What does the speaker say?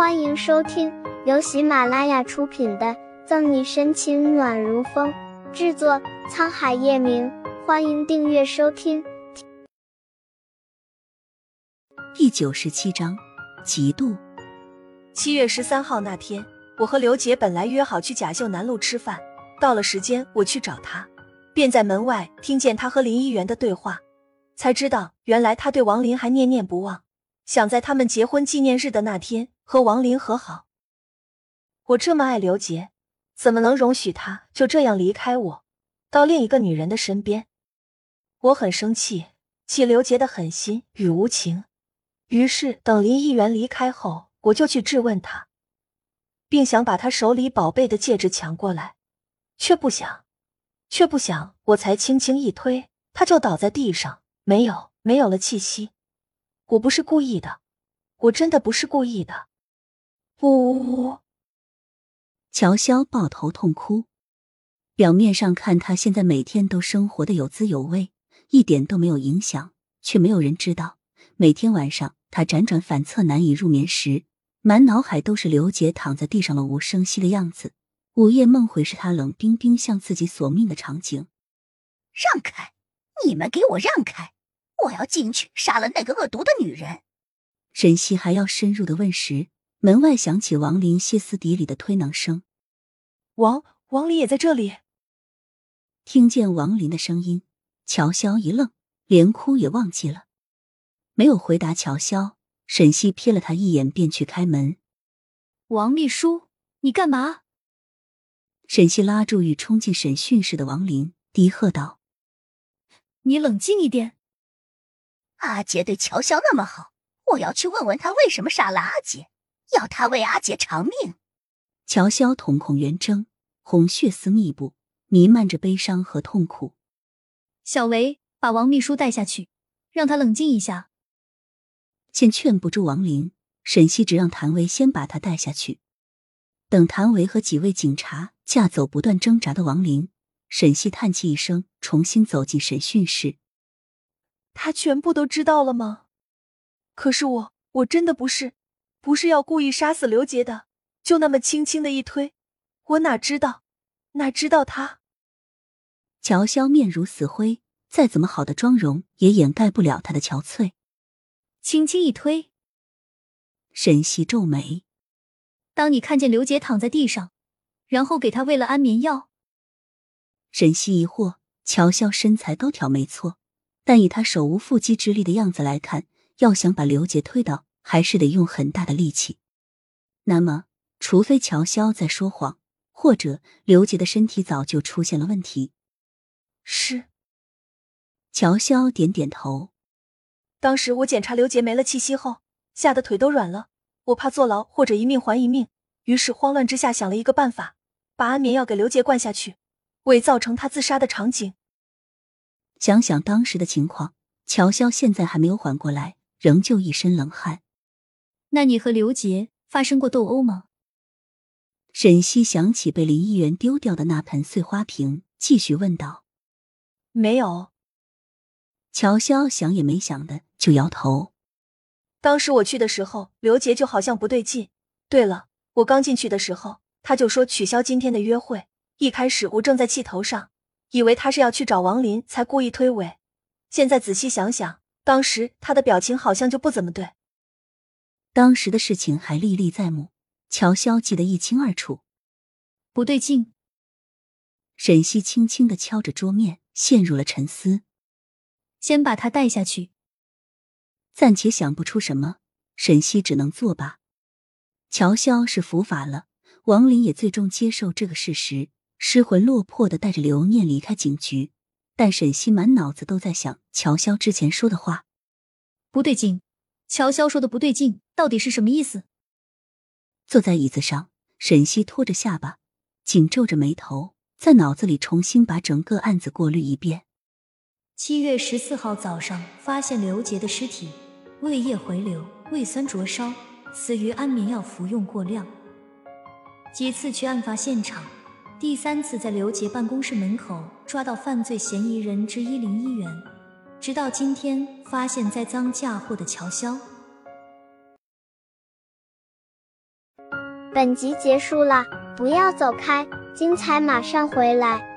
欢迎收听由喜马拉雅出品的《赠你深情暖如风》，制作沧海夜明。欢迎订阅收听。第九十七章，嫉妒。七月十三号那天，我和刘杰本来约好去甲秀南路吃饭，到了时间我去找他，便在门外听见他和林一元的对话，才知道原来他对王林还念念不忘，想在他们结婚纪念日的那天。和王林和好，我这么爱刘杰，怎么能容许他就这样离开我，到另一个女人的身边？我很生气，气刘杰的狠心与无情。于是等林议员离开后，我就去质问他，并想把他手里宝贝的戒指抢过来，却不想，却不想，我才轻轻一推，他就倒在地上，没有，没有了气息。我不是故意的，我真的不是故意的。呜呜呜，乔潇抱头痛哭。表面上看，他现在每天都生活的有滋有味，一点都没有影响，却没有人知道，每天晚上他辗转反侧难以入眠时，满脑海都是刘杰躺在地上了无声息的样子。午夜梦回是他冷冰冰向自己索命的场景。让开！你们给我让开！我要进去杀了那个恶毒的女人！沈西还要深入的问时。门外响起王林歇斯底里的推搡声，王王林也在这里。听见王林的声音，乔潇一愣，连哭也忘记了，没有回答乔潇。沈西瞥了他一眼，便去开门。王秘书，你干嘛？沈西拉住欲冲进审讯室的王林，低喝道：“你冷静一点。阿杰对乔潇那么好，我要去问问他为什么杀了阿杰。”要他为阿姐偿命。乔潇瞳孔圆睁，红血丝密布，弥漫着悲伤和痛苦。小维，把王秘书带下去，让他冷静一下。见劝不住王林，沈西只让谭维先把他带下去。等谭维和几位警察架走不断挣扎的王林，沈西叹气一声，重新走进审讯室。他全部都知道了吗？可是我，我真的不是。不是要故意杀死刘杰的，就那么轻轻的一推，我哪知道，哪知道他？乔潇面如死灰，再怎么好的妆容也掩盖不了他的憔悴。轻轻一推，沈西皱眉。当你看见刘杰躺在地上，然后给他喂了安眠药。沈西疑惑，乔潇身材高挑没错，但以他手无缚鸡之力的样子来看，要想把刘杰推倒。还是得用很大的力气。那么，除非乔潇在说谎，或者刘杰的身体早就出现了问题。是。乔潇点点头。当时我检查刘杰没了气息后，吓得腿都软了。我怕坐牢或者一命还一命，于是慌乱之下想了一个办法，把安眠药给刘杰灌下去，伪造成他自杀的场景。想想当时的情况，乔潇现在还没有缓过来，仍旧一身冷汗。那你和刘杰发生过斗殴吗？沈西想起被林议员丢掉的那盆碎花瓶，继续问道：“没有。”乔潇想也没想的就摇头。当时我去的时候，刘杰就好像不对劲。对了，我刚进去的时候，他就说取消今天的约会。一开始我正在气头上，以为他是要去找王林，才故意推诿。现在仔细想想，当时他的表情好像就不怎么对。当时的事情还历历在目，乔潇记得一清二楚。不对劲。沈西轻轻的敲着桌面，陷入了沉思。先把他带下去。暂且想不出什么，沈西只能作罢。乔潇是伏法了，王林也最终接受这个事实，失魂落魄的带着刘念离开警局。但沈西满脑子都在想乔潇之前说的话，不对劲。乔潇说的不对劲，到底是什么意思？坐在椅子上，沈西拖着下巴，紧皱着眉头，在脑子里重新把整个案子过滤一遍。七月十四号早上，发现刘杰的尸体，胃液回流，胃酸灼烧，死于安眠药服用过量。几次去案发现场，第三次在刘杰办公室门口抓到犯罪嫌疑人之一林一元。直到今天，发现栽赃嫁祸的乔潇。本集结束了，不要走开，精彩马上回来。